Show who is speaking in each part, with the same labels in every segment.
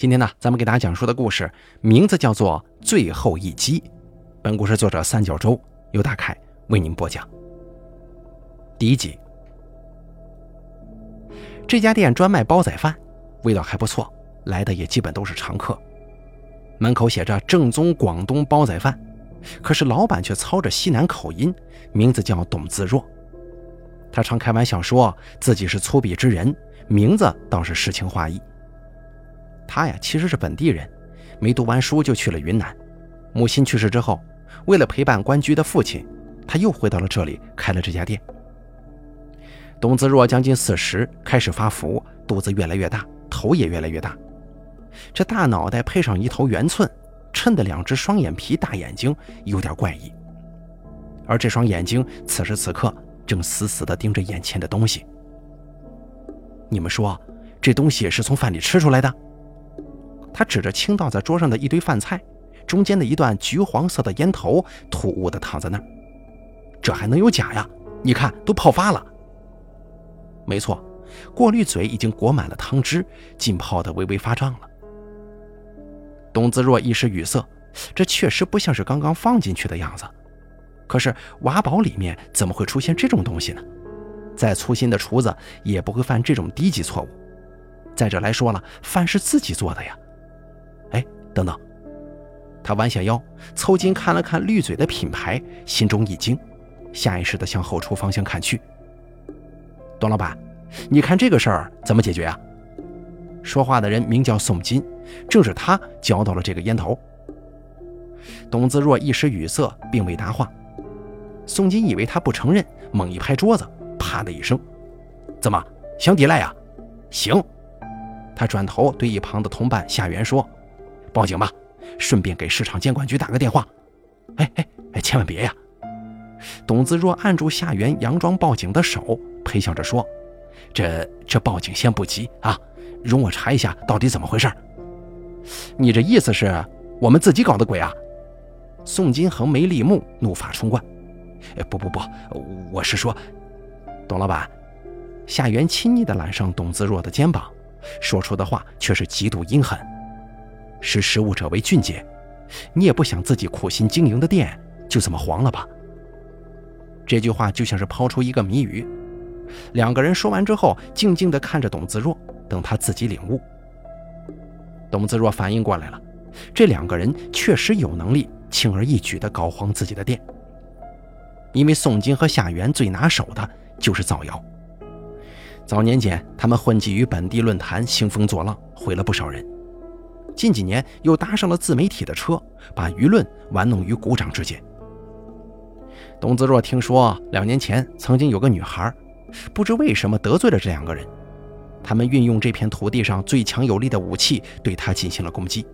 Speaker 1: 今天呢，咱们给大家讲述的故事名字叫做《最后一击》。本故事作者三角洲由大凯为您播讲。第一集，这家店专卖煲仔饭，味道还不错，来的也基本都是常客。门口写着“正宗广东煲仔饭”，可是老板却操着西南口音，名字叫董自若。他常开玩笑说自己是粗鄙之人，名字倒是诗情画意。他呀其实是本地人，没读完书就去了云南。母亲去世之后，为了陪伴关居的父亲，他又回到了这里开了这家店。董子若将近四十，开始发福，肚子越来越大，头也越来越大。这大脑袋配上一头圆寸，衬的两只双眼皮大眼睛有点怪异。而这双眼睛此时此刻正死死地盯着眼前的东西。你们说，这东西是从饭里吃出来的？他指着倾倒在桌上的一堆饭菜，中间的一段橘黄色的烟头突兀地躺在那儿。这还能有假呀？你看，都泡发了。没错，过滤嘴已经裹满了汤汁，浸泡得微微发胀了。董子若一时语塞，这确实不像是刚刚放进去的样子。可是瓦煲里面怎么会出现这种东西呢？再粗心的厨子也不会犯这种低级错误。再者来说了，饭是自己做的呀。等等，他弯下腰，凑近看了看绿嘴的品牌，心中一惊，下意识地向后厨方向看去。董老板，你看这个事儿怎么解决啊？说话的人名叫宋金，正是他交到了这个烟头。董自若一时语塞，并未答话。宋金以为他不承认，猛一拍桌子，啪的一声：“怎么想抵赖呀？行。”他转头对一旁的同伴夏元说。报警吧，顺便给市场监管局打个电话。哎哎哎，千万别呀！董自若按住夏元佯装报警的手，陪笑着说：“这这报警先不急啊，容我查一下到底怎么回事。”你这意思是我们自己搞的鬼啊？宋金恒没立目，怒发冲冠。哎，不不不，我是说，董老板。夏元亲昵地揽上董自若的肩膀，说出的话却是极度阴狠。识时务者为俊杰，你也不想自己苦心经营的店就这么黄了吧？这句话就像是抛出一个谜语。两个人说完之后，静静地看着董自若，等他自己领悟。董自若反应过来了，这两个人确实有能力轻而易举地搞黄自己的店，因为宋金和夏元最拿手的就是造谣。早年间，他们混迹于本地论坛，兴风作浪，毁了不少人。近几年又搭上了自媒体的车，把舆论玩弄于股掌之间。董子若听说两年前曾经有个女孩，不知为什么得罪了这两个人，他们运用这片土地上最强有力的武器对她进行了攻击。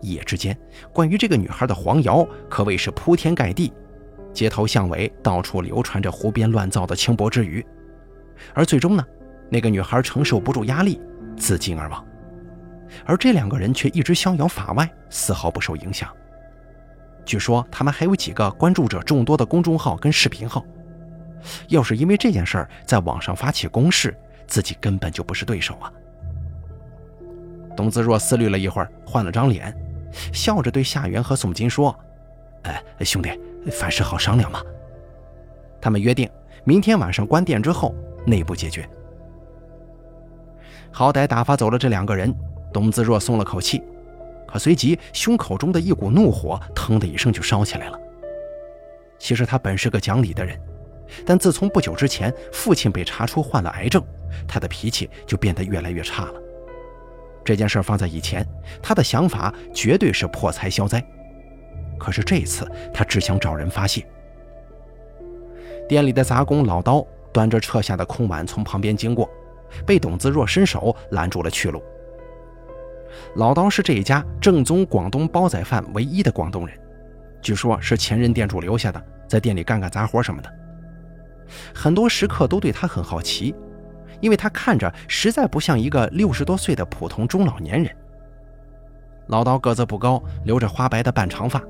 Speaker 1: 一夜之间，关于这个女孩的黄谣可谓是铺天盖地，街头巷尾到处流传着胡编乱造的轻薄之语。而最终呢，那个女孩承受不住压力，自尽而亡。而这两个人却一直逍遥法外，丝毫不受影响。据说他们还有几个关注者众多的公众号跟视频号。要是因为这件事儿在网上发起攻势，自己根本就不是对手啊！董子若思虑了一会儿，换了张脸，笑着对夏元和宋金说：“哎，兄弟，凡事好商量嘛。”他们约定明天晚上关店之后内部解决。好歹打发走了这两个人。董自若松了口气，可随即胸口中的一股怒火腾的一声就烧起来了。其实他本是个讲理的人，但自从不久之前父亲被查出患了癌症，他的脾气就变得越来越差了。这件事放在以前，他的想法绝对是破财消灾，可是这一次他只想找人发泄。店里的杂工老刀端着撤下的空碗从旁边经过，被董自若伸手拦住了去路。老刀是这一家正宗广东煲仔饭唯一的广东人，据说是前任店主留下的，在店里干干杂活什么的。很多食客都对他很好奇，因为他看着实在不像一个六十多岁的普通中老年人。老刀个子不高，留着花白的半长发，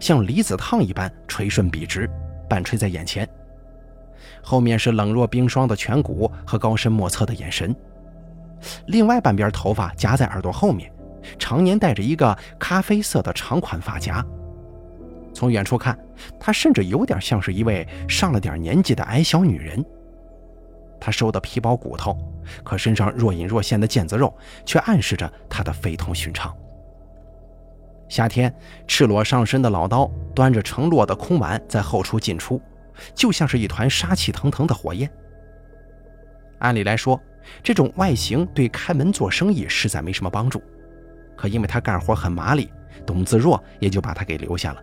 Speaker 1: 像离子烫一般垂顺笔直，半垂在眼前，后面是冷若冰霜的颧骨和高深莫测的眼神。另外半边头发夹在耳朵后面，常年戴着一个咖啡色的长款发夹。从远处看，她甚至有点像是一位上了点年纪的矮小女人。她瘦得皮包骨头，可身上若隐若现的腱子肉却暗示着她的非同寻常。夏天，赤裸上身的老刀端着盛落的空碗在后厨进出，就像是一团杀气腾腾的火焰。按理来说，这种外形对开门做生意实在没什么帮助，可因为他干活很麻利，董自若也就把他给留下了。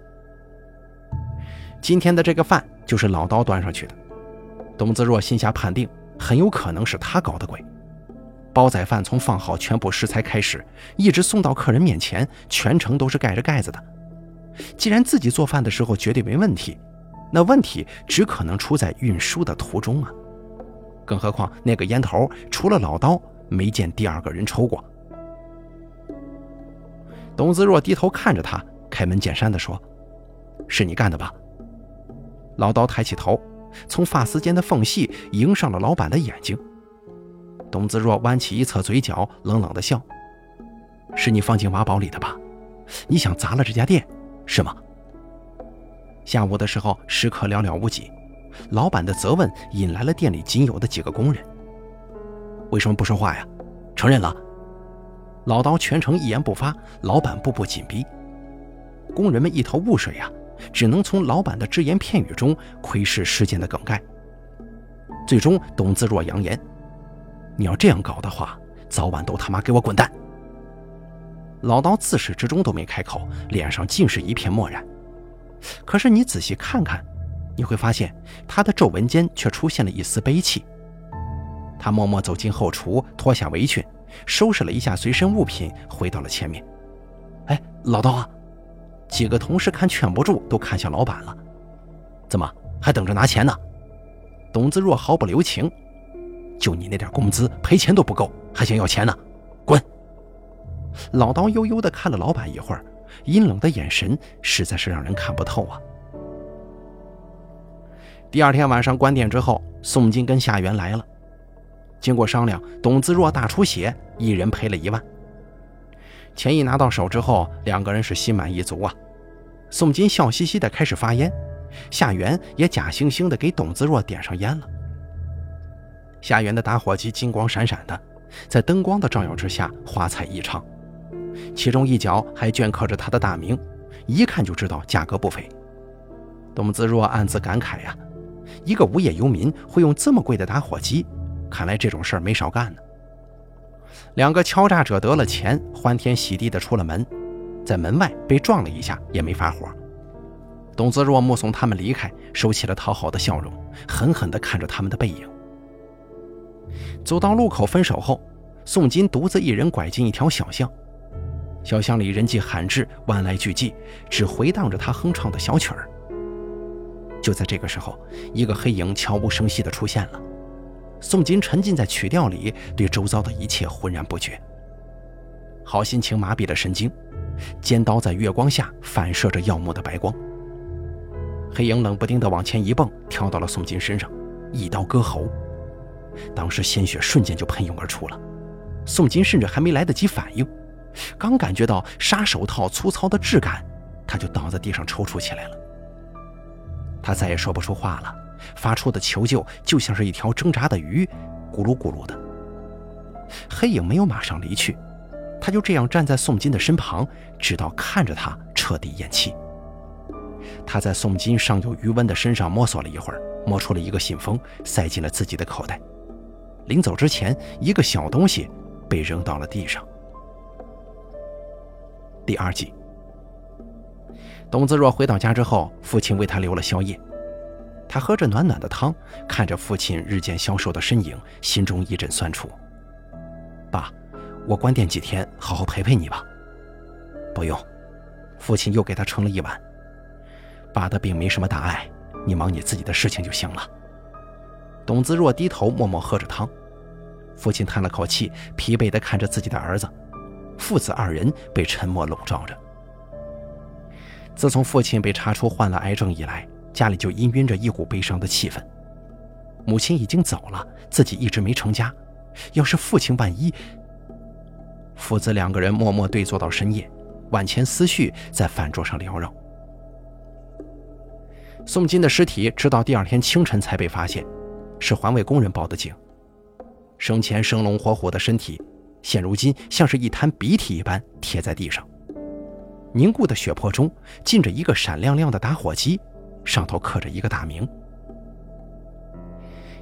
Speaker 1: 今天的这个饭就是老刀端上去的，董自若心下判定，很有可能是他搞的鬼。煲仔饭从放好全部食材开始，一直送到客人面前，全程都是盖着盖子的。既然自己做饭的时候绝对没问题，那问题只可能出在运输的途中啊！更何况那个烟头除了老刀，没见第二个人抽过。董子若低头看着他，开门见山地说：“是你干的吧？”老刀抬起头，从发丝间的缝隙迎上了老板的眼睛。董子若弯起一侧嘴角，冷冷的笑：“是你放进瓦堡里的吧？你想砸了这家店，是吗？”下午的时候，食客寥寥无几，老板的责问引来了店里仅有的几个工人：“为什么不说话呀？承认了？”老刀全程一言不发，老板步步紧逼，工人们一头雾水呀，只能从老板的只言片语中窥视事件的梗概。最终，董自若扬言。你要这样搞的话，早晚都他妈给我滚蛋！老刀自始至终都没开口，脸上尽是一片漠然。可是你仔细看看，你会发现他的皱纹间却出现了一丝悲戚。他默默走进后厨，脱下围裙，收拾了一下随身物品，回到了前面。哎，老刀啊！几个同事看劝不住，都看向老板了。怎么还等着拿钱呢？董子若毫不留情。就你那点工资，赔钱都不够，还想要钱呢？滚！老刀悠悠地看了老板一会儿，阴冷的眼神实在是让人看不透啊。第二天晚上关店之后，宋金跟夏元来了。经过商量，董自若大出血，一人赔了一万。钱一拿到手之后，两个人是心满意足啊。宋金笑嘻嘻的开始发烟，夏元也假惺惺的给董自若点上烟了。夏园的打火机金光闪闪的，在灯光的照耀之下，花彩异常。其中一角还镌刻着他的大名，一看就知道价格不菲。董子若暗自感慨呀，一个无业游民会用这么贵的打火机，看来这种事儿没少干呢。两个敲诈者得了钱，欢天喜地的出了门，在门外被撞了一下，也没发火。董子若目送他们离开，收起了讨好的笑容，狠狠地看着他们的背影。走到路口分手后，宋金独自一人拐进一条小巷。小巷里人迹罕至，万籁俱寂，只回荡着他哼唱的小曲儿。就在这个时候，一个黑影悄无声息地出现了。宋金沉浸在曲调里，对周遭的一切浑然不觉。好心情麻痹了神经，尖刀在月光下反射着耀目的白光。黑影冷不丁地往前一蹦，跳到了宋金身上，一刀割喉。当时鲜血瞬间就喷涌而出了，宋金甚至还没来得及反应，刚感觉到杀手套粗糙的质感，他就倒在地上抽搐起来了。他再也说不出话了，发出的求救就像是一条挣扎的鱼，咕噜咕噜的。黑影没有马上离去，他就这样站在宋金的身旁，直到看着他彻底咽气。他在宋金尚有余温的身上摸索了一会儿，摸出了一个信封，塞进了自己的口袋。临走之前，一个小东西被扔到了地上。第二集，董子若回到家之后，父亲为他留了宵夜。他喝着暖暖的汤，看着父亲日渐消瘦的身影，心中一阵酸楚。爸，我关店几天，好好陪陪你吧。不用，父亲又给他盛了一碗。爸的病没什么大碍，你忙你自己的事情就行了。董子若低头默默喝着汤，父亲叹了口气，疲惫地看着自己的儿子，父子二人被沉默笼罩着。自从父亲被查出患了癌症以来，家里就氤氲着一股悲伤的气氛。母亲已经走了，自己一直没成家，要是父亲万一……父子两个人默默对坐到深夜，万千思绪在饭桌上缭绕。宋金的尸体直到第二天清晨才被发现，是环卫工人报的警。生前生龙活虎的身体，现如今像是一滩鼻涕一般贴在地上。凝固的血泊中浸着一个闪亮亮的打火机，上头刻着一个大名。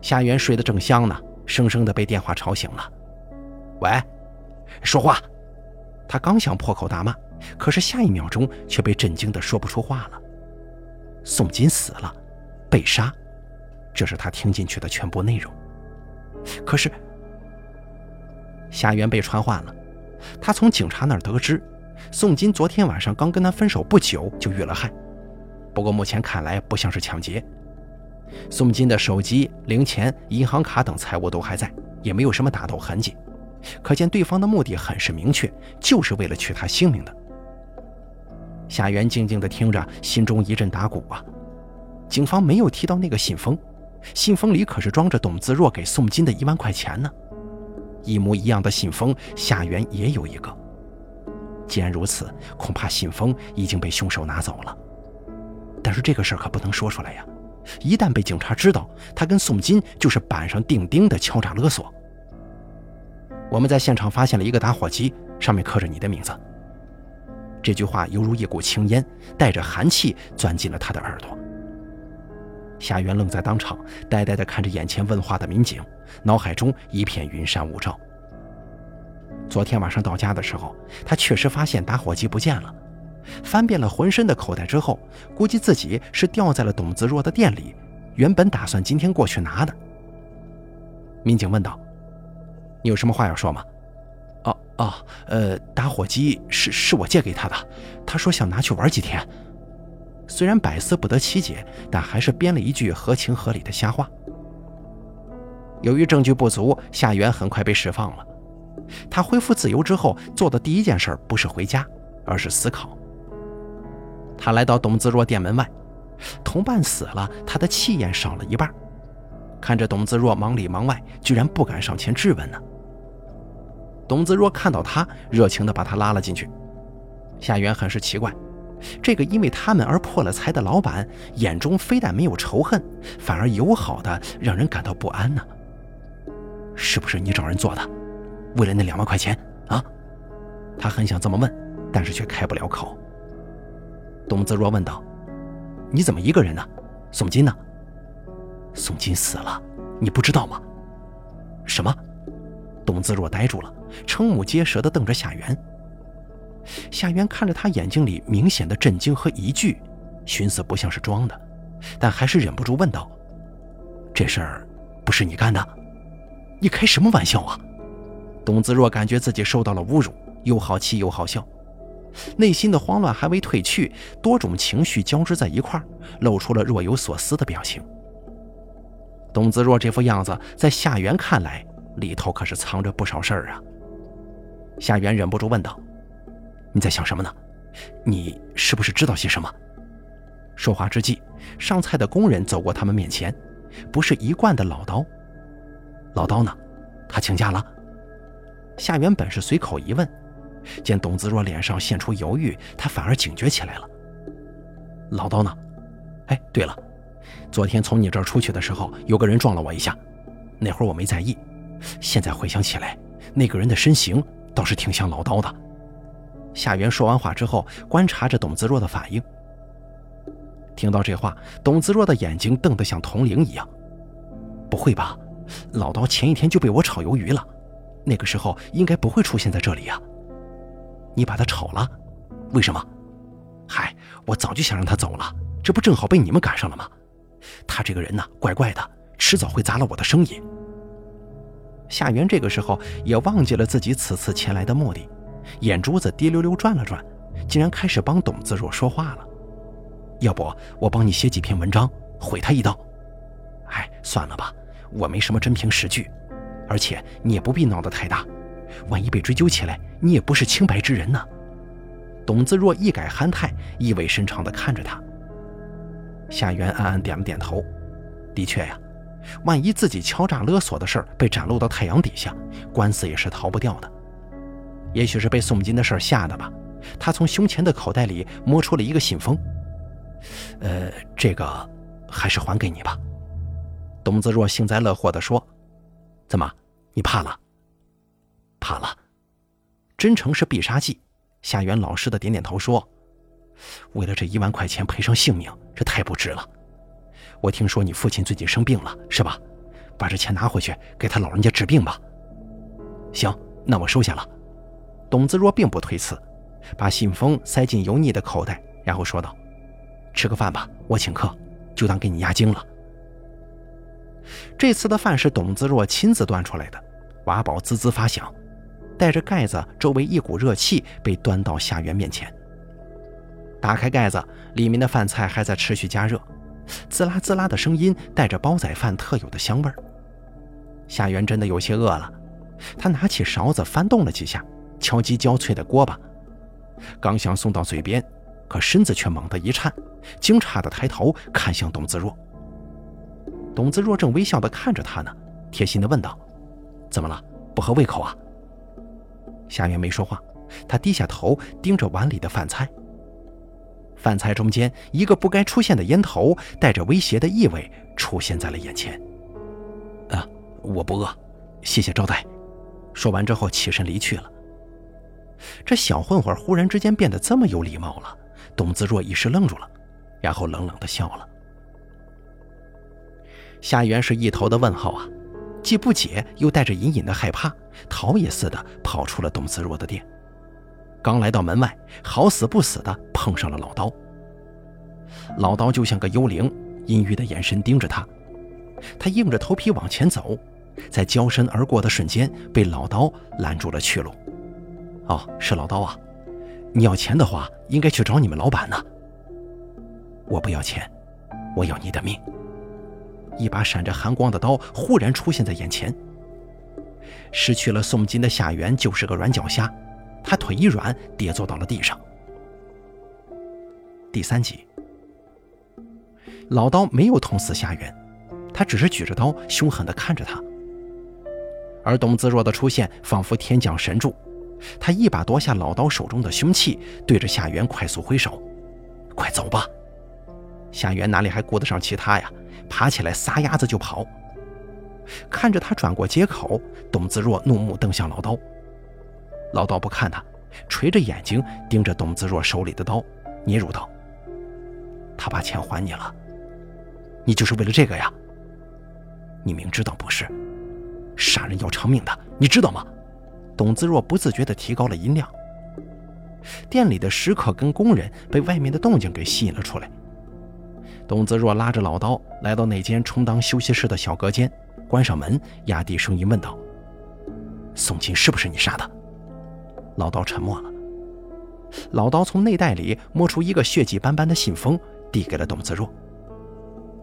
Speaker 1: 夏元睡得正香呢，生生的被电话吵醒了。喂，说话！他刚想破口大骂，可是下一秒钟却被震惊的说不出话了。宋金死了，被杀，这是他听进去的全部内容。可是夏元被传唤了，他从警察那儿得知，宋金昨天晚上刚跟他分手不久就遇了害，不过目前看来不像是抢劫。宋金的手机、零钱、银行卡等财物都还在，也没有什么打斗痕迹，可见对方的目的很是明确，就是为了取他性命的。夏元静静地听着，心中一阵打鼓啊！警方没有提到那个信封，信封里可是装着董自若给宋金的一万块钱呢。一模一样的信封，夏元也有一个。既然如此，恐怕信封已经被凶手拿走了。但是这个事儿可不能说出来呀！一旦被警察知道，他跟宋金就是板上钉钉的敲诈勒索。我们在现场发现了一个打火机，上面刻着你的名字。这句话犹如一股青烟，带着寒气钻进了他的耳朵。夏元愣在当场，呆呆地看着眼前问话的民警，脑海中一片云山雾罩。昨天晚上到家的时候，他确实发现打火机不见了，翻遍了浑身的口袋之后，估计自己是掉在了董子若的店里，原本打算今天过去拿的。民警问道：“你有什么话要说吗？”哦哦，呃，打火机是是我借给他的，他说想拿去玩几天。虽然百思不得其解，但还是编了一句合情合理的瞎话。由于证据不足，夏元很快被释放了。他恢复自由之后做的第一件事不是回家，而是思考。他来到董自若店门外，同伴死了，他的气焰少了一半。看着董自若忙里忙外，居然不敢上前质问呢。董子若看到他，热情地把他拉了进去。夏元很是奇怪，这个因为他们而破了财的老板，眼中非但没有仇恨，反而友好的让人感到不安呢。是不是你找人做的？为了那两万块钱啊？他很想这么问，但是却开不了口。董子若问道：“你怎么一个人呢？宋金呢？”宋金死了，你不知道吗？什么？董自若呆住了，瞠目结舌地瞪着夏元。夏元看着他眼睛里明显的震惊和疑惧，寻思不像是装的，但还是忍不住问道：“这事儿不是你干的？你开什么玩笑啊？”董子若感觉自己受到了侮辱，又好气又好笑，内心的慌乱还未褪去，多种情绪交织在一块儿，露出了若有所思的表情。董子若这副样子，在夏元看来。里头可是藏着不少事儿啊！夏元忍不住问道：“你在想什么呢？你是不是知道些什么？”说话之际，上菜的工人走过他们面前，不是一贯的老刀。老刀呢？他请假了。夏元本是随口一问，见董子若脸上现出犹豫，他反而警觉起来了。老刀呢？哎，对了，昨天从你这儿出去的时候，有个人撞了我一下，那会儿我没在意。现在回想起来，那个人的身形倒是挺像老刀的。夏元说完话之后，观察着董子若的反应。听到这话，董子若的眼睛瞪得像铜铃一样。不会吧？老刀前一天就被我炒鱿鱼了，那个时候应该不会出现在这里呀。你把他炒了？为什么？嗨，我早就想让他走了，这不正好被你们赶上了吗？他这个人呢，怪怪的，迟早会砸了我的生意。夏元这个时候也忘记了自己此次前来的目的，眼珠子滴溜溜转了转，竟然开始帮董自若说话了。要不我帮你写几篇文章，毁他一刀？哎，算了吧，我没什么真凭实据，而且你也不必闹得太大，万一被追究起来，你也不是清白之人呢。董自若一改憨态，意味深长地看着他。夏元暗暗点了点头，的确呀。万一自己敲诈勒索的事儿被展露到太阳底下，官司也是逃不掉的。也许是被宋金的事吓的吧，他从胸前的口袋里摸出了一个信封。呃，这个还是还给你吧。董子若幸灾乐祸地说：“怎么，你怕了？怕了？真诚是必杀技。”夏元老实的点点头说：“为了这一万块钱赔上性命，这太不值了。我听说你父亲最近生病了，是吧？把这钱拿回去给他老人家治病吧。”行，那我收下了。董子若并不推辞，把信封塞进油腻的口袋，然后说道：“吃个饭吧，我请客，就当给你压惊了。”这次的饭是董子若亲自端出来的，瓦煲滋滋发响，带着盖子，周围一股热气被端到夏元面前。打开盖子，里面的饭菜还在持续加热，滋啦滋啦的声音带着煲仔饭特有的香味儿。夏元真的有些饿了。他拿起勺子翻动了几下，敲击焦脆的锅巴，刚想送到嘴边，可身子却猛地一颤，惊诧地抬头看向董子若。董子若正微笑地看着他呢，贴心地问道：“怎么了？不合胃口啊？”夏元没说话，他低下头盯着碗里的饭菜。饭菜中间一个不该出现的烟头，带着威胁的意味出现在了眼前。啊，我不饿，谢谢招待。说完之后，起身离去了。这小混混忽然之间变得这么有礼貌了，董子若一时愣住了，然后冷冷的笑了。夏元是一头的问号啊，既不解又带着隐隐的害怕，逃也似的跑出了董子若的店。刚来到门外，好死不死的碰上了老刀。老刀就像个幽灵，阴郁的眼神盯着他，他硬着头皮往前走。在交身而过的瞬间，被老刀拦住了去路。哦，是老刀啊！你要钱的话，应该去找你们老板呢。我不要钱，我要你的命。一把闪着寒光的刀忽然出现在眼前。失去了宋金的夏元就是个软脚虾，他腿一软，跌坐到了地上。第三集，老刀没有捅死夏元，他只是举着刀，凶狠地看着他。而董子若的出现仿佛天降神助，他一把夺下老刀手中的凶器，对着夏元快速挥手：“快走吧！”夏元哪里还顾得上其他呀？爬起来撒丫子就跑。看着他转过街口，董子若怒目瞪向老刀。老刀不看他，垂着眼睛盯着董子若手里的刀，嗫嚅道：“他把钱还你了，你就是为了这个呀？你明知道不是。”杀人要偿命的，你知道吗？董子若不自觉地提高了音量。店里的食客跟工人被外面的动静给吸引了出来。董子若拉着老刀来到那间充当休息室的小隔间，关上门，压低声音问道：“宋琴是不是你杀的？”老刀沉默了。老刀从内袋里摸出一个血迹斑斑的信封，递给了董子若。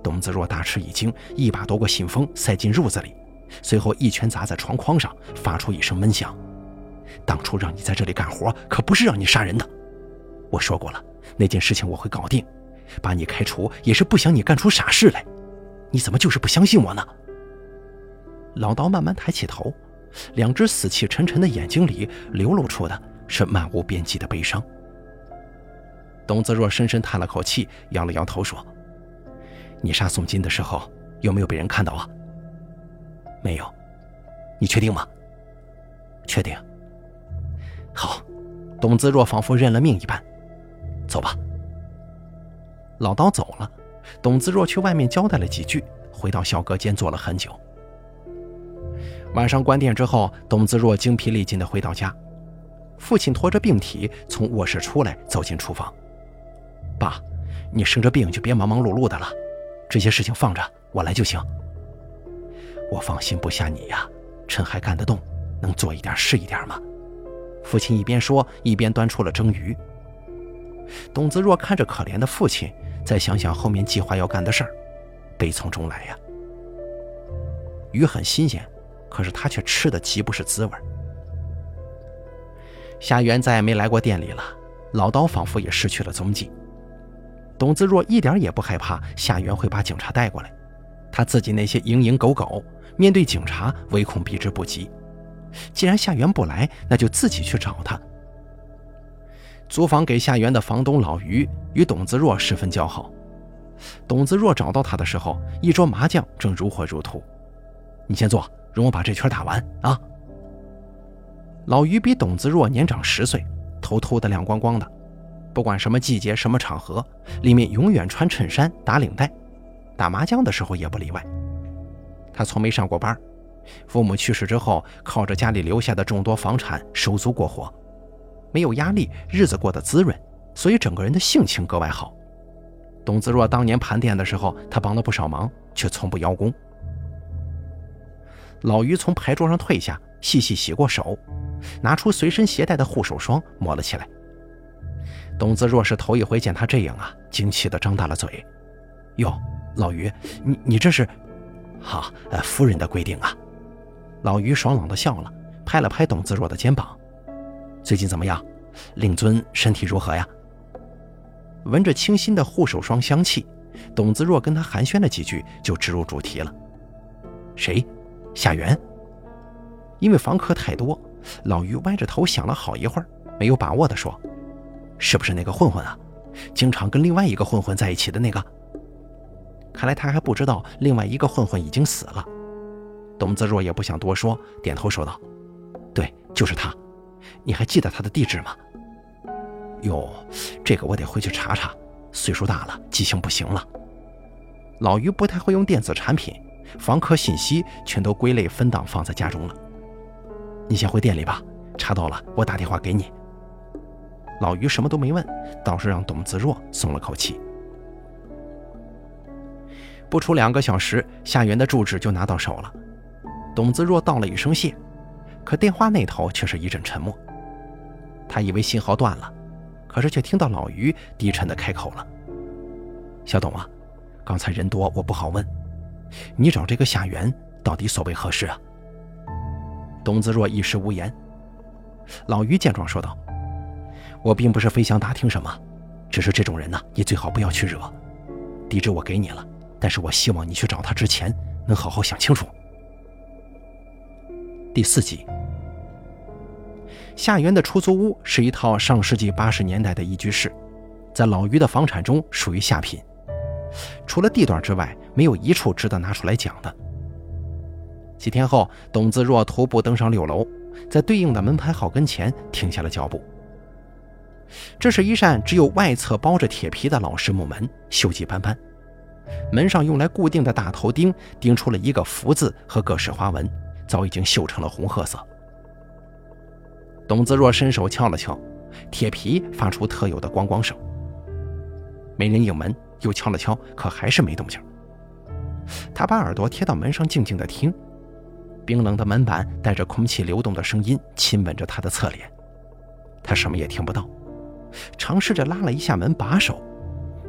Speaker 1: 董子若大吃一惊，一把夺过信封，塞进褥子里。随后一拳砸在床框上，发出一声闷响。当初让你在这里干活，可不是让你杀人的。我说过了，那件事情我会搞定，把你开除也是不想你干出傻事来。你怎么就是不相信我呢？老刀慢慢抬起头，两只死气沉沉的眼睛里流露出的是漫无边际的悲伤。董子若深深叹了口气，摇了摇头说：“你杀宋金的时候，有没有被人看到啊？”没有，你确定吗？确定。好，董子若仿佛认了命一般，走吧。老刀走了，董子若去外面交代了几句，回到小隔间坐了很久。晚上关店之后，董子若精疲力尽的回到家，父亲拖着病体从卧室出来，走进厨房。爸，你生着病就别忙忙碌碌的了，这些事情放着，我来就行。我放心不下你呀，趁还干得动，能做一点是一点吗？父亲一边说，一边端出了蒸鱼。董子若看着可怜的父亲，再想想后面计划要干的事儿，悲从中来呀。鱼很新鲜，可是他却吃的极不是滋味。夏元再也没来过店里了，老刀仿佛也失去了踪迹。董子若一点也不害怕夏元会把警察带过来，他自己那些蝇营狗苟。面对警察，唯恐避之不及，既然夏元不来，那就自己去找他。租房给夏元的房东老于与董子若十分交好。董子若找到他的时候，一桌麻将正如火如荼。你先坐，容我把这圈打完啊。老于比董子若年长十岁，头秃得亮光光的，不管什么季节、什么场合，里面永远穿衬衫、打领带，打麻将的时候也不例外。他从没上过班，父母去世之后，靠着家里留下的众多房产收租过活，没有压力，日子过得滋润，所以整个人的性情格外好。董子若当年盘店的时候，他帮了不少忙，却从不邀功。老于从牌桌上退下，细细洗过手，拿出随身携带的护手霜抹了起来。董子若是头一回见他这样啊，惊奇地张大了嘴：“哟，老于，你你这是？哈，夫人的规定啊。”老于爽朗地笑了，拍了拍董子若的肩膀：“最近怎么样？令尊身体如何呀？”闻着清新的护手霜香气，董子若跟他寒暄了几句，就直入主题了：“谁？夏元。”因为房客太多，老于歪着头想了好一会儿，没有把握地说：“是不是那个混混啊？经常跟另外一个混混在一起的那个？”看来他还不知道另外一个混混已经死了。董子若也不想多说，点头说道：“对，就是他。你还记得他的地址吗？”哟，这个我得回去查查。岁数大了，记性不行了。老于不太会用电子产品，房客信息全都归类分档放在家中了。你先回店里吧，查到了我打电话给你。老于什么都没问，倒是让董子若松了口气。不出两个小时，夏元的住址就拿到手了。董子若道了一声谢，可电话那头却是一阵沉默。他以为信号断了。可是却听到老于低沉的开口了：“小董啊，刚才人多，我不好问。你找这个夏元到底所为何事啊？”董子若一时无言。老于见状说道：“我并不是非想打听什么，只是这种人呢，你最好不要去惹。地址我给你了，但是我希望你去找他之前能好好想清楚。”第四集。夏园的出租屋是一套上世纪八十年代的一居室，在老于的房产中属于下品。除了地段之外，没有一处值得拿出来讲的。几天后，董子若徒步登上六楼，在对应的门牌号跟前停下了脚步。这是一扇只有外侧包着铁皮的老式木门，锈迹斑斑。门上用来固定的大头钉钉出了一个福字和各式花纹，早已经锈成了红褐色。董子若伸手敲了敲，铁皮发出特有的咣咣声。没人应门，又敲了敲，可还是没动静。他把耳朵贴到门上，静静的听。冰冷的门板带着空气流动的声音，亲吻着他的侧脸。他什么也听不到，尝试着拉了一下门把手，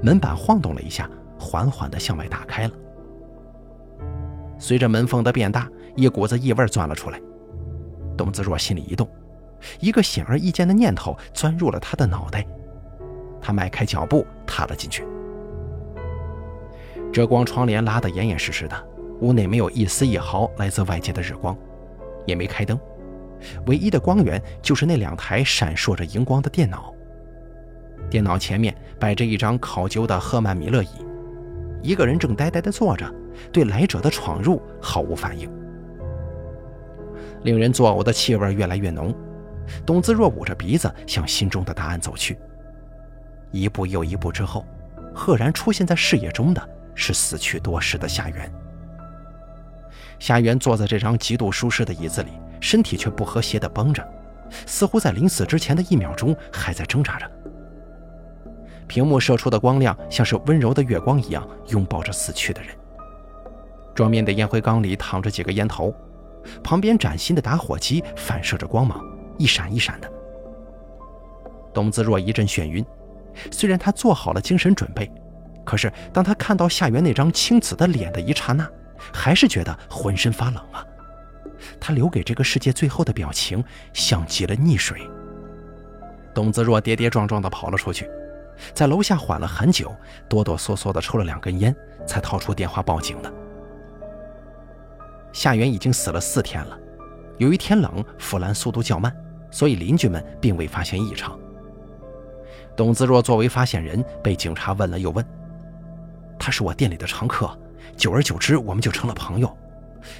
Speaker 1: 门板晃动了一下，缓缓的向外打开了。随着门缝的变大，一股子异味钻了出来。董子若心里一动。一个显而易见的念头钻入了他的脑袋，他迈开脚步踏了进去。遮光窗帘拉得严严实实的，屋内没有一丝一毫来自外界的日光，也没开灯，唯一的光源就是那两台闪烁着荧光的电脑。电脑前面摆着一张考究的赫曼米勒椅，一个人正呆呆地坐着，对来者的闯入毫无反应。令人作呕的气味越来越浓。董子若捂着鼻子向心中的答案走去，一步又一步之后，赫然出现在视野中的是死去多时的夏元。夏元坐在这张极度舒适的椅子里，身体却不和谐地绷着，似乎在临死之前的一秒钟还在挣扎着。屏幕射出的光亮像是温柔的月光一样，拥抱着死去的人。桌面的烟灰缸里躺着几个烟头，旁边崭新的打火机反射着光芒。一闪一闪的，董子若一阵眩晕。虽然他做好了精神准备，可是当他看到夏元那张青紫的脸的一刹那，还是觉得浑身发冷啊！他留给这个世界最后的表情，像极了溺水。董子若跌跌撞撞地跑了出去，在楼下缓了很久，哆哆嗦嗦地抽了两根烟，才掏出电话报警的。夏元已经死了四天了。由于天冷，腐烂速度较慢，所以邻居们并未发现异常。董子若作为发现人，被警察问了又问。他是我店里的常客，久而久之，我们就成了朋友。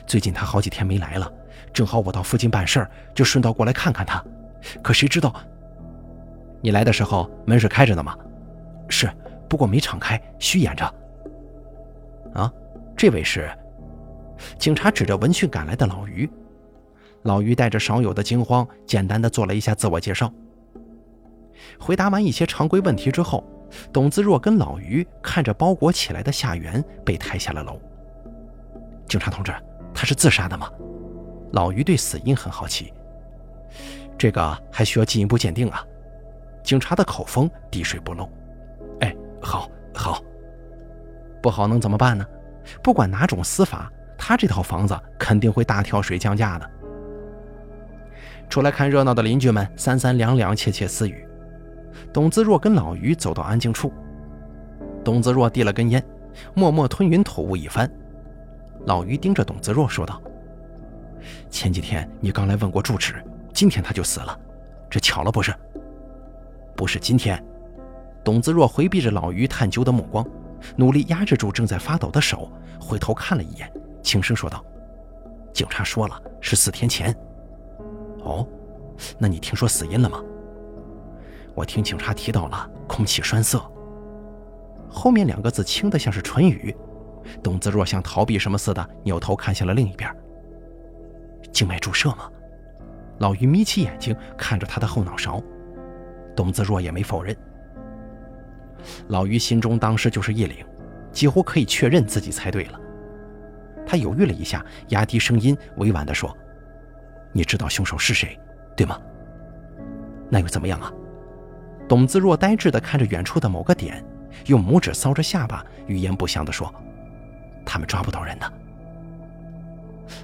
Speaker 1: 最近他好几天没来了，正好我到附近办事儿，就顺道过来看看他。可谁知道，你来的时候门是开着的吗？是，不过没敞开，虚掩着。啊，这位是？警察指着闻讯赶来的老于。老于带着少有的惊慌，简单的做了一下自我介绍。回答完一些常规问题之后，董子若跟老于看着包裹起来的夏元被抬下了楼。警察同志，他是自杀的吗？老于对死因很好奇。这个还需要进一步鉴定啊。警察的口风滴水不漏。哎，好，好。不好能怎么办呢？不管哪种死法，他这套房子肯定会大跳水降价的。出来看热闹的邻居们三三两两窃窃私语。董子若跟老于走到安静处，董子若递了根烟，默默吞云吐雾一番。老于盯着董子若说道：“前几天你刚来问过住址，今天他就死了，这巧了不是？不是今天。”董子若回避着老于探究的目光，努力压制住正在发抖的手，回头看了一眼，轻声说道：“警察说了，是四天前。哦，那你听说死因了吗？”我听警察提到了空气栓塞，后面两个字轻得像是唇语。董子若像逃避什么似的，扭头看向了另一边。静脉注射吗？老于眯起眼睛看着他的后脑勺，董子若也没否认。老于心中当时就是一凛，几乎可以确认自己猜对了。他犹豫了一下，压低声音，委婉地说：“你知道凶手是谁，对吗？那又怎么样啊？”董子若呆滞地看着远处的某个点，用拇指搔着下巴，语焉不详地说：“他们抓不到人的。”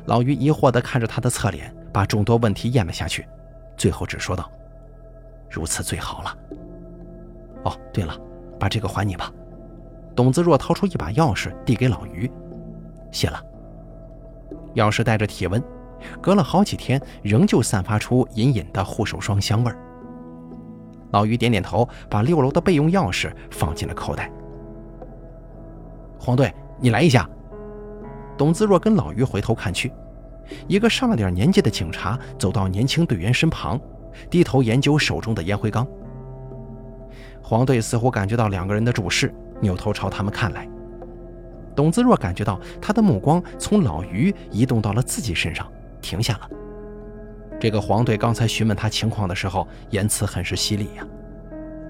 Speaker 1: 老于疑惑地看着他的侧脸，把众多问题咽了下去，最后只说道：“如此最好了。”哦，对了，把这个还你吧。董子若掏出一把钥匙递给老于：“谢了。”钥匙带着体温，隔了好几天，仍旧散发出隐隐的护手霜香味儿。老于点点头，把六楼的备用钥匙放进了口袋。黄队，你来一下。董子若跟老于回头看去，一个上了点年纪的警察走到年轻队员身旁，低头研究手中的烟灰缸。黄队似乎感觉到两个人的注视，扭头朝他们看来。董子若感觉到他的目光从老于移动到了自己身上，停下了。这个黄队刚才询问他情况的时候，言辞很是犀利呀。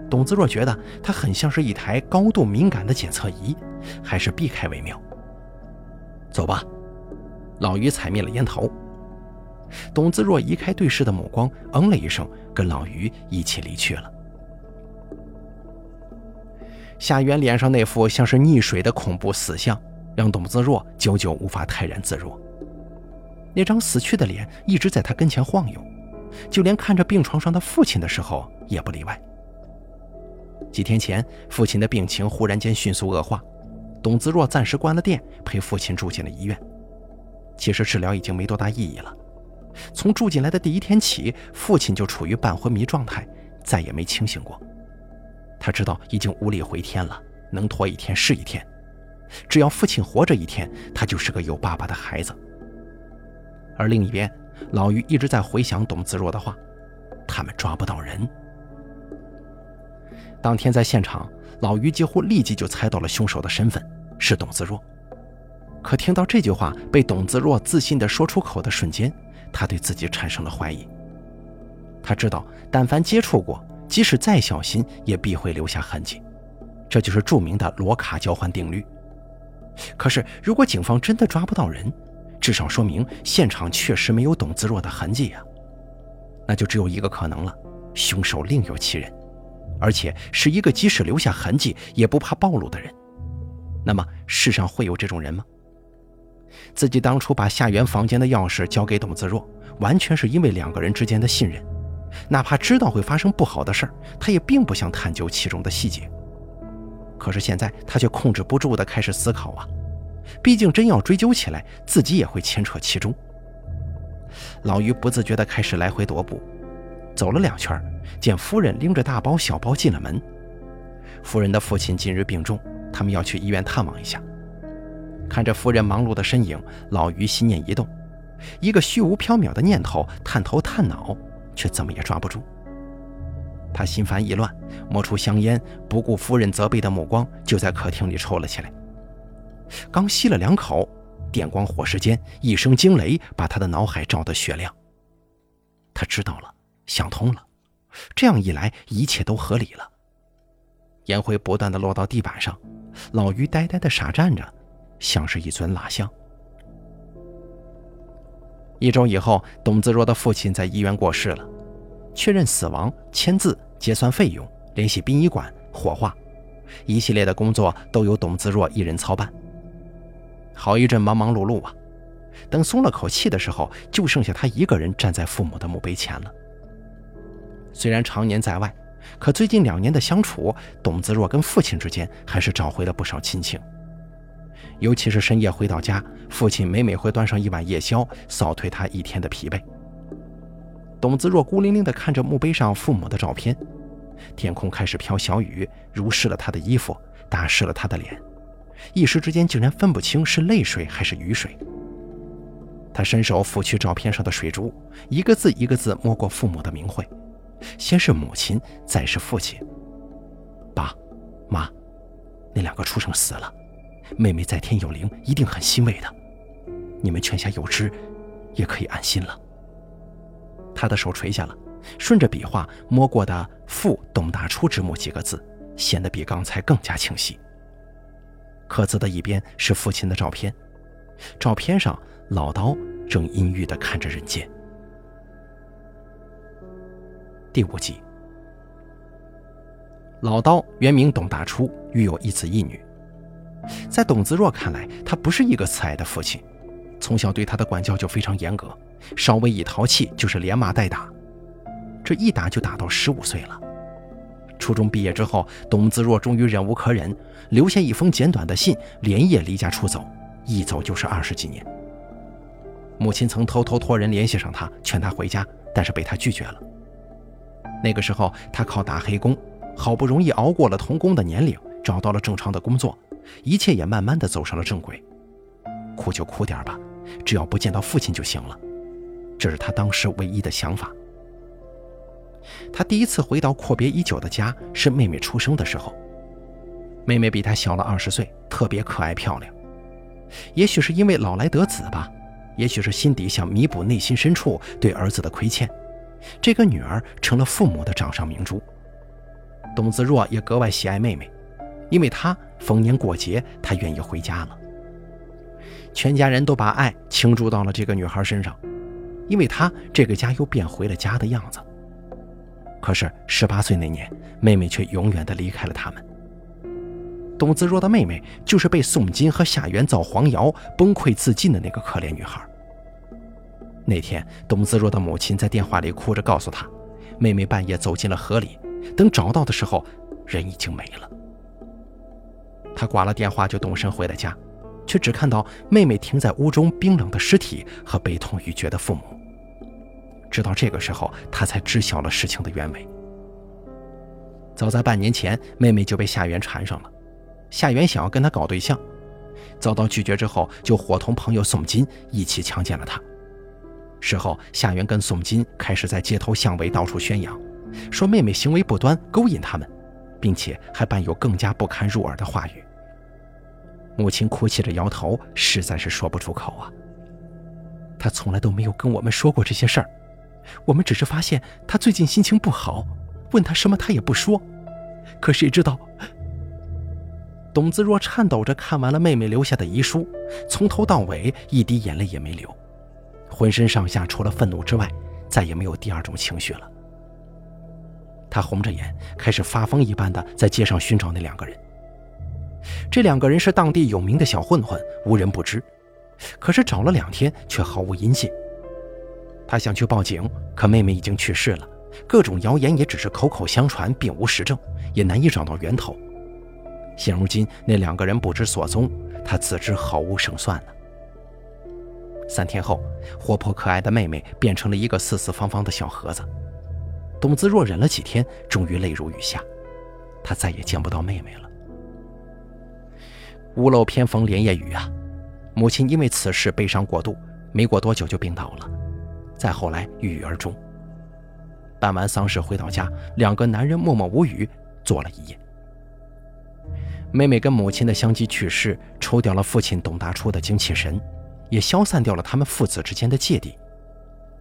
Speaker 1: 董子若觉得他很像是一台高度敏感的检测仪，还是避开为妙。走吧，老于踩灭了烟头。董子若移开对视的目光，嗯了一声，跟老于一起离去了。夏元脸上那副像是溺水的恐怖死相，让董子若久久无法泰然自若。那张死去的脸一直在他跟前晃悠，就连看着病床上的父亲的时候也不例外。几天前，父亲的病情忽然间迅速恶化，董子若暂时关了店，陪父亲住进了医院。其实治疗已经没多大意义了。从住进来的第一天起，父亲就处于半昏迷状态，再也没清醒过。他知道已经无力回天了，能拖一天是一天。只要父亲活着一天，他就是个有爸爸的孩子。而另一边，老于一直在回想董子若的话：“他们抓不到人。”当天在现场，老于几乎立即就猜到了凶手的身份是董子若。可听到这句话被董子若自信地说出口的瞬间，他对自己产生了怀疑。他知道，但凡接触过，即使再小心，也必会留下痕迹。这就是著名的罗卡交换定律。可是，如果警方真的抓不到人，至少说明现场确实没有董子若的痕迹呀，那就只有一个可能了：凶手另有其人，而且是一个即使留下痕迹也不怕暴露的人。那么世上会有这种人吗？自己当初把夏元房间的钥匙交给董子若，完全是因为两个人之间的信任，哪怕知道会发生不好的事儿，他也并不想探究其中的细节。可是现在他却控制不住地开始思考啊。毕竟，真要追究起来，自己也会牵扯其中。老于不自觉地开始来回踱步，走了两圈，见夫人拎着大包小包进了门。夫人的父亲近日病重，他们要去医院探望一下。看着夫人忙碌的身影，老于心念一动，一个虚无缥缈的念头探头探脑，却怎么也抓不住。他心烦意乱，摸出香烟，不顾夫人责备的目光，就在客厅里抽了起来。刚吸了两口，电光火石间，一声惊雷把他的脑海照得雪亮。他知道了，想通了，这样一来，一切都合理了。烟灰不断的落到地板上，老于呆呆的傻站着，像是一尊蜡像。一周以后，董自若的父亲在医院过世了，确认死亡、签字、结算费用、联系殡仪馆、火化，一系列的工作都由董自若一人操办。好一阵忙忙碌碌啊！等松了口气的时候，就剩下他一个人站在父母的墓碑前了。虽然常年在外，可最近两年的相处，董子若跟父亲之间还是找回了不少亲情。尤其是深夜回到家，父亲每每会端上一碗夜宵，扫退他一天的疲惫。董子若孤零零地看着墓碑上父母的照片，天空开始飘小雨，濡湿了他的衣服，打湿了他的脸。一时之间，竟然分不清是泪水还是雨水。他伸手拂去照片上的水珠，一个字一个字摸过父母的名讳，先是母亲，再是父亲。爸，妈，那两个畜生死了，妹妹在天有灵，一定很欣慰的。你们泉下有知，也可以安心了。他的手垂下了，顺着笔画摸过的“父董大初之墓”几个字，显得比刚才更加清晰。刻字的一边是父亲的照片，照片上老刀正阴郁地看着人间。第五集，老刀原名董大初，育有一子一女。在董子若看来，他不是一个慈爱的父亲，从小对他的管教就非常严格，稍微一淘气就是连骂带打，这一打就打到十五岁了。初中毕业之后，董子若终于忍无可忍，留下一封简短的信，连夜离家出走，一走就是二十几年。母亲曾偷偷托人联系上他，劝他回家，但是被他拒绝了。那个时候，他靠打黑工，好不容易熬过了童工的年龄，找到了正常的工作，一切也慢慢的走上了正轨。哭就哭点吧，只要不见到父亲就行了，这是他当时唯一的想法。他第一次回到阔别已久的家是妹妹出生的时候。妹妹比他小了二十岁，特别可爱漂亮。也许是因为老来得子吧，也许是心底想弥补内心深处对儿子的亏欠，这个女儿成了父母的掌上明珠。董子若也格外喜爱妹妹，因为她逢年过节，她愿意回家了。全家人都把爱倾注到了这个女孩身上，因为她这个家又变回了家的样子。可是十八岁那年，妹妹却永远的离开了他们。董子若的妹妹就是被宋金和夏元造黄谣崩溃自尽的那个可怜女孩。那天，董子若的母亲在电话里哭着告诉她，妹妹半夜走进了河里，等找到的时候，人已经没了。他挂了电话就动身回了家，却只看到妹妹停在屋中冰冷的尸体和悲痛欲绝的父母。直到这个时候，他才知晓了事情的原委。早在半年前，妹妹就被夏元缠上了。夏元想要跟她搞对象，遭到拒绝之后，就伙同朋友宋金一起强奸了她。事后，夏元跟宋金开始在街头巷尾到处宣扬，说妹妹行为不端，勾引他们，并且还伴有更加不堪入耳的话语。母亲哭泣着摇头，实在是说不出口啊。她从来都没有跟我们说过这些事儿。我们只是发现他最近心情不好，问他什么他也不说。可谁知道？董子若颤抖着看完了妹妹留下的遗书，从头到尾一滴眼泪也没流，浑身上下除了愤怒之外，再也没有第二种情绪了。他红着眼，开始发疯一般的在街上寻找那两个人。这两个人是当地有名的小混混，无人不知。可是找了两天，却毫无音信。他想去报警，可妹妹已经去世了，各种谣言也只是口口相传，并无实证，也难以找到源头。现如今那两个人不知所踪，他自知毫无胜算了。三天后，活泼可爱的妹妹变成了一个四四方方的小盒子。董子若忍了几天，终于泪如雨下，她再也见不到妹妹了。屋漏偏逢连夜雨啊！母亲因为此事悲伤过度，没过多久就病倒了，再后来郁郁而终。办完丧事回到家，两个男人默默无语，坐了一夜。妹妹跟母亲的相继去世，抽掉了父亲董大初的精气神，也消散掉了他们父子之间的芥蒂。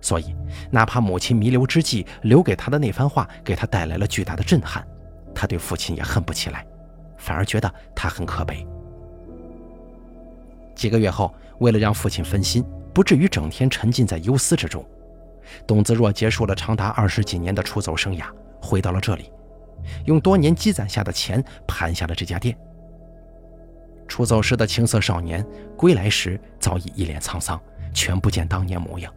Speaker 1: 所以，哪怕母亲弥留之际留给他的那番话给他带来了巨大的震撼，他对父亲也恨不起来，反而觉得他很可悲。几个月后，为了让父亲分心，不至于整天沉浸在忧思之中，董子若结束了长达二十几年的出走生涯，回到了这里。用多年积攒下的钱盘下了这家店。出走时的青涩少年归来时早已一脸沧桑，全不见当年模样。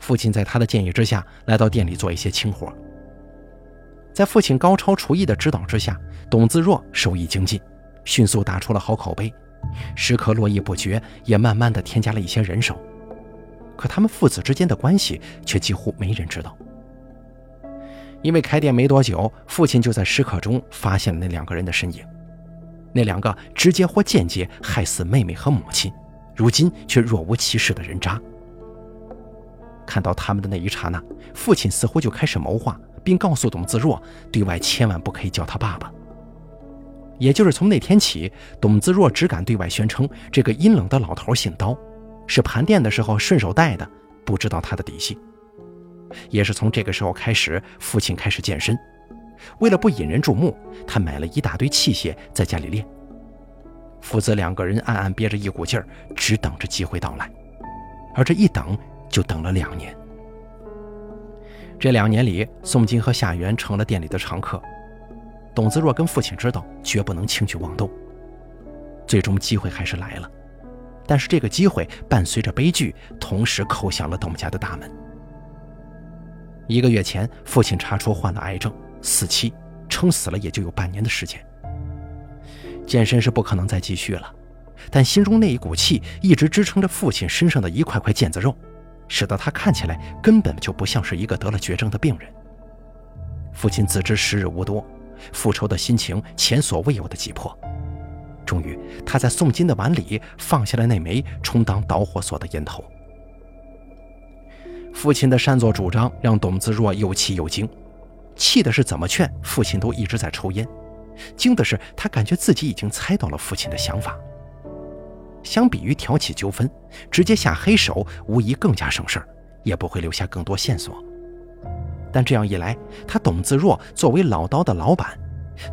Speaker 1: 父亲在他的建议之下来到店里做一些轻活。在父亲高超厨艺的指导之下，董自若手艺精进，迅速打出了好口碑，食客络绎不绝，也慢慢的添加了一些人手。可他们父子之间的关系却几乎没人知道。因为开店没多久，父亲就在食客中发现了那两个人的身影，那两个直接或间接害死妹妹和母亲，如今却若无其事的人渣。看到他们的那一刹那，父亲似乎就开始谋划，并告诉董自若，对外千万不可以叫他爸爸。也就是从那天起，董自若只敢对外宣称这个阴冷的老头姓刀，是盘店的时候顺手带的，不知道他的底细。也是从这个时候开始，父亲开始健身。为了不引人注目，他买了一大堆器械在家里练。父子两个人暗暗憋着一股劲儿，只等着机会到来。而这一等就等了两年。这两年里，宋金和夏元成了店里的常客。董子若跟父亲知道，绝不能轻举妄动。最终机会还是来了，但是这个机会伴随着悲剧，同时叩响了董家的大门。一个月前，父亲查出患了癌症，死期，撑死了也就有半年的时间。健身是不可能再继续了，但心中那一股气一直支撑着父亲身上的一块块腱子肉，使得他看起来根本就不像是一个得了绝症的病人。父亲自知时日无多，复仇的心情前所未有的急迫。终于，他在宋金的碗里放下了那枚充当导火索的烟头。父亲的擅作主张让董自若又气又惊，气的是怎么劝父亲都一直在抽烟，惊的是他感觉自己已经猜到了父亲的想法。相比于挑起纠纷，直接下黑手无疑更加省事儿，也不会留下更多线索。但这样一来，他董自若作为老刀的老板，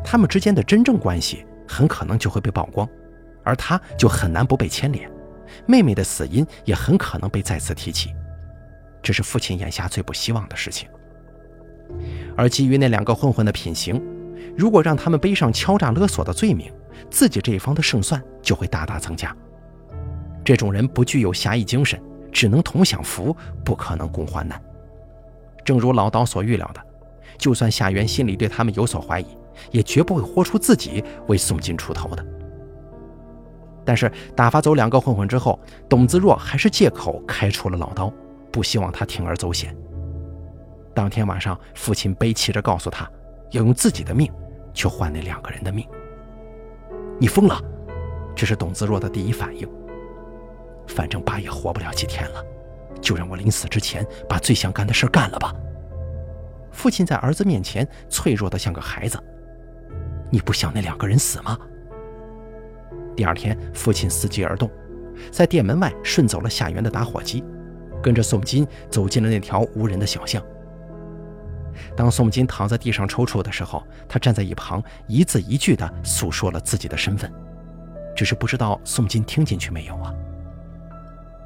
Speaker 1: 他们之间的真正关系很可能就会被曝光，而他就很难不被牵连，妹妹的死因也很可能被再次提起。这是父亲眼下最不希望的事情。而基于那两个混混的品行，如果让他们背上敲诈勒索的罪名，自己这一方的胜算就会大大增加。这种人不具有侠义精神，只能同享福，不可能共患难。正如老刀所预料的，就算夏元心里对他们有所怀疑，也绝不会豁出自己为宋金出头的。但是打发走两个混混之后，董自若还是借口开除了老刀。不希望他铤而走险。当天晚上，父亲悲泣着告诉他，要用自己的命去换那两个人的命。你疯了！这是董自若的第一反应。反正爸也活不了几天了，就让我临死之前把最想干的事干了吧。父亲在儿子面前脆弱的像个孩子。你不想那两个人死吗？第二天，父亲伺机而动，在店门外顺走了夏园的打火机。跟着宋金走进了那条无人的小巷。当宋金躺在地上抽搐的时候，他站在一旁，一字一句地诉说了自己的身份，只是不知道宋金听进去没有啊。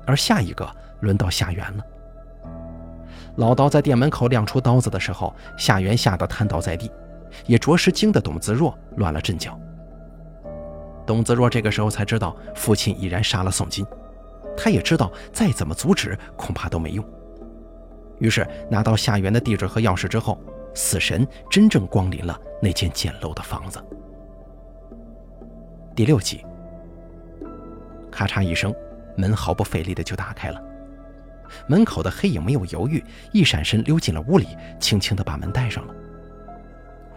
Speaker 1: 而下一个轮到夏元了。老刀在店门口亮出刀子的时候，夏元吓得瘫倒在地，也着实惊得董子若乱了阵脚。董子若这个时候才知道，父亲已然杀了宋金。他也知道再怎么阻止恐怕都没用，于是拿到夏元的地址和钥匙之后，死神真正光临了那间简陋的房子。第六集，咔嚓一声，门毫不费力的就打开了。门口的黑影没有犹豫，一闪身溜进了屋里，轻轻的把门带上了。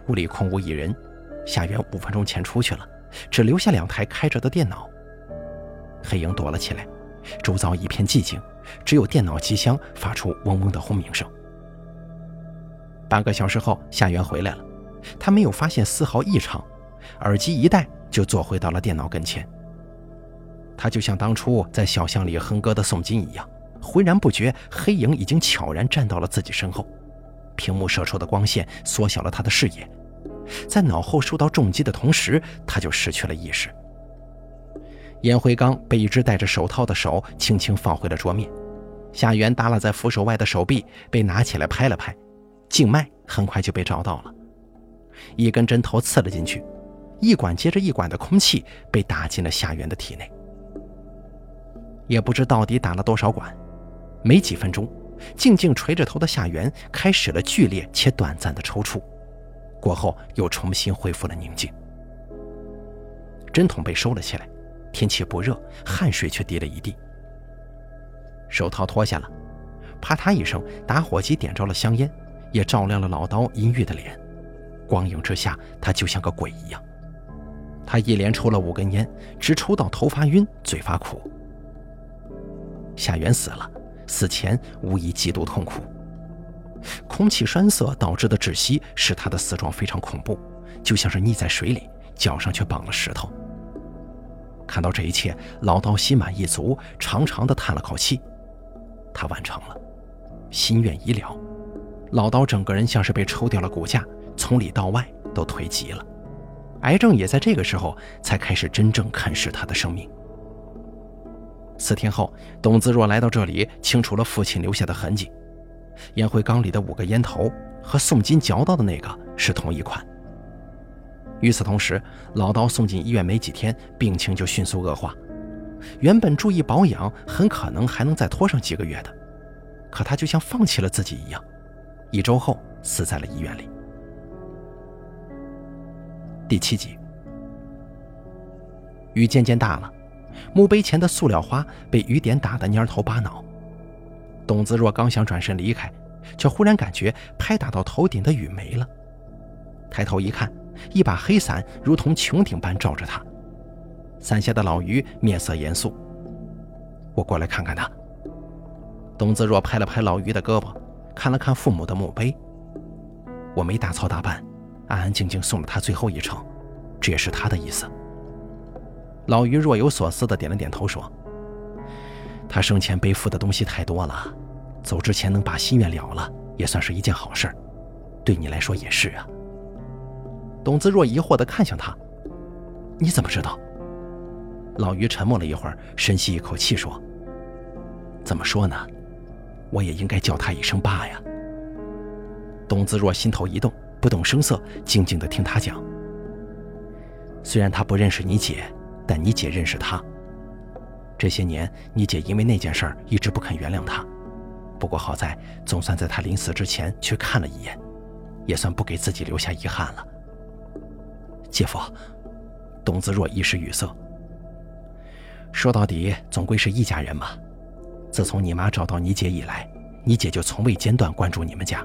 Speaker 1: 屋里空无一人，夏元五分钟前出去了，只留下两台开着的电脑。黑影躲了起来，周遭一片寂静，只有电脑机箱发出嗡嗡的轰鸣声。半个小时后，夏元回来了，他没有发现丝毫异常，耳机一戴就坐回到了电脑跟前。他就像当初在小巷里哼歌的宋金一样，浑然不觉黑影已经悄然站到了自己身后，屏幕射出的光线缩小了他的视野，在脑后受到重击的同时，他就失去了意识。烟灰缸被一只戴着手套的手轻轻放回了桌面，夏元耷拉在扶手外的手臂被拿起来拍了拍，静脉很快就被找到了，一根针头刺了进去，一管接着一管的空气被打进了夏元的体内。也不知到底打了多少管，没几分钟，静静垂着头的夏元开始了剧烈且短暂的抽搐，过后又重新恢复了宁静。针筒被收了起来，天气不热，汗水却滴了一地。手套脱下了，啪嗒一声，打火机点着了香烟，也照亮了老刀阴郁的脸。光影之下，他就像个鬼一样。他一连抽了五根烟，直抽到头发晕，嘴发苦。夏元死了，死前无疑极度痛苦。空气栓塞导致的窒息使他的死状非常恐怖，就像是溺在水里，脚上却绑了石头。看到这一切，老刀心满意足，长长的叹了口气。他完成了，心愿已了。老刀整个人像是被抽掉了骨架，从里到外都颓极了。癌症也在这个时候才开始真正啃噬他的生命。四天后，董子若来到这里，清除了父亲留下的痕迹。烟灰缸里的五个烟头和宋金嚼到的那个是同一款。与此同时，老刀送进医院没几天，病情就迅速恶化。原本注意保养，很可能还能再拖上几个月的，可他就像放弃了自己一样，一周后死在了医院里。第七集，雨渐渐大了。墓碑前的塑料花被雨点打得蔫头巴脑，董子若刚想转身离开，却忽然感觉拍打到头顶的雨没了。抬头一看，一把黑伞如同穹顶般罩着他。伞下的老于面色严肃：“我过来看看他。”董子若拍了拍老于的胳膊，看了看父母的墓碑：“我没大操大办，安安静静送了他最后一程，这也是他的意思。”老于若有所思地点了点头，说：“他生前背负的东西太多了，走之前能把心愿了了，也算是一件好事对你来说也是啊。”董子若疑惑地看向他：“你怎么知道？”老于沉默了一会儿，深吸一口气说：“怎么说呢？我也应该叫他一声爸呀。”董子若心头一动，不动声色，静静地听他讲。虽然他不认识你姐。但你姐认识他。这些年，你姐因为那件事一直不肯原谅他。不过好在，总算在他临死之前去看了一眼，也算不给自己留下遗憾了。姐夫，董子若一时语塞。说到底，总归是一家人嘛。自从你妈找到你姐以来，你姐就从未间断关注你们家。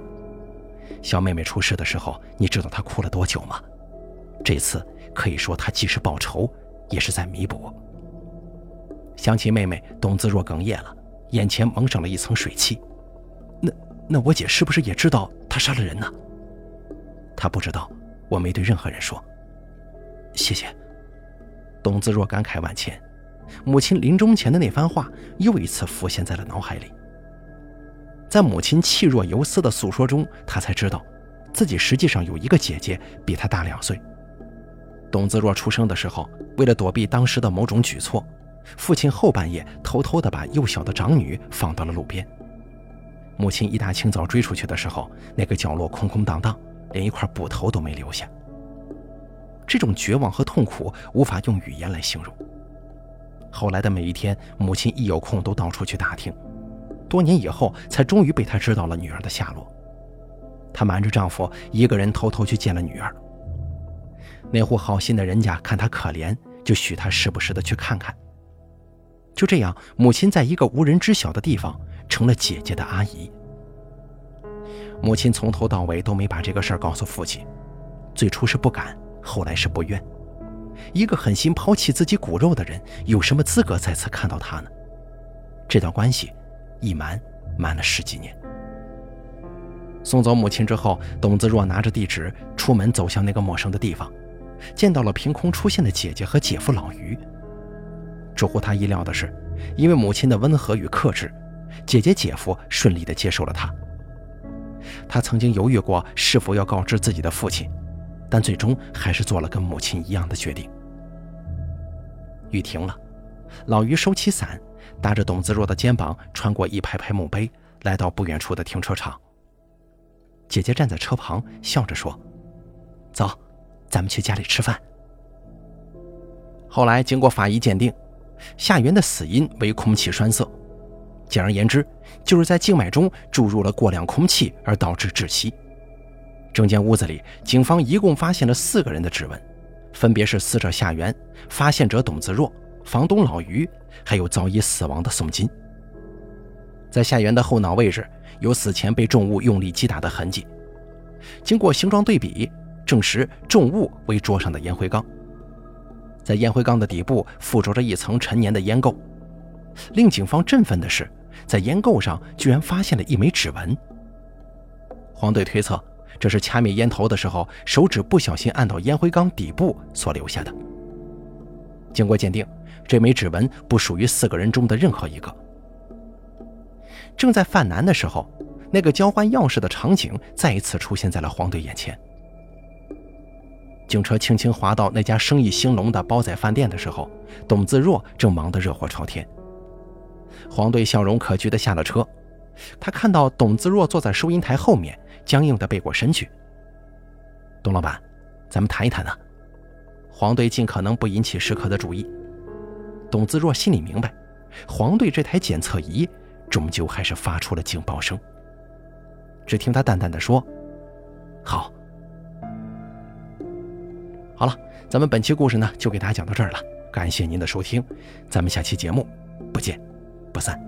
Speaker 1: 小妹妹出事的时候，你知道她哭了多久吗？这次可以说她既是报仇。也是在弥补。想起妹妹，董子若哽咽了，眼前蒙上了一层水汽。那那我姐是不是也知道她杀了人呢？她不知道，我没对任何人说。谢谢。董子若感慨万千，母亲临终前的那番话又一次浮现在了脑海里。在母亲气若游丝的诉说中，她才知道，自己实际上有一个姐姐，比她大两岁。董子若出生的时候，为了躲避当时的某种举措，父亲后半夜偷偷地把幼小的长女放到了路边。母亲一大清早追出去的时候，那个角落空空荡荡，连一块布头都没留下。这种绝望和痛苦无法用语言来形容。后来的每一天，母亲一有空都到处去打听，多年以后才终于被她知道了女儿的下落。她瞒着丈夫，一个人偷偷去见了女儿。那户好心的人家看她可怜，就许她时不时的去看看。就这样，母亲在一个无人知晓的地方成了姐姐的阿姨。母亲从头到尾都没把这个事儿告诉父亲，最初是不敢，后来是不愿。一个狠心抛弃自己骨肉的人，有什么资格再次看到他呢？这段关系一瞒瞒了十几年。送走母亲之后，董子若拿着地址出门，走向那个陌生的地方，见到了凭空出现的姐姐和姐夫老于。出乎他意料的是，因为母亲的温和与克制，姐姐姐夫顺利地接受了他。他曾经犹豫过是否要告知自己的父亲，但最终还是做了跟母亲一样的决定。雨停了，老于收起伞，搭着董子若的肩膀，穿过一排排墓碑，来到不远处的停车场。姐姐站在车旁，笑着说：“走，咱们去家里吃饭。”后来经过法医鉴定，夏元的死因为空气栓塞，简而言之，就是在静脉中注入了过量空气而导致窒息。整间屋子里，警方一共发现了四个人的指纹，分别是死者夏元、发现者董子若、房东老于，还有早已死亡的宋金。在夏元的后脑位置。有死前被重物用力击打的痕迹，经过形状对比，证实重物为桌上的烟灰缸。在烟灰缸的底部附着着一层陈年的烟垢。令警方振奋的是，在烟垢上居然发现了一枚指纹。黄队推测，这是掐灭烟头的时候手指不小心按到烟灰缸底部所留下的。经过鉴定，这枚指纹不属于四个人中的任何一个。正在犯难的时候，那个交换钥匙的场景再一次出现在了黄队眼前。警车轻轻滑到那家生意兴隆的煲仔饭店的时候，董自若正忙得热火朝天。黄队笑容可掬地下了车，他看到董自若坐在收银台后面，僵硬地背过身去。董老板，咱们谈一谈呢。黄队尽可能不引起食客的注意。董自若心里明白，黄队这台检测仪。终究还是发出了警报声。只听他淡淡的说：“好，好了，咱们本期故事呢，就给大家讲到这儿了。感谢您的收听，咱们下期节目不见不散。”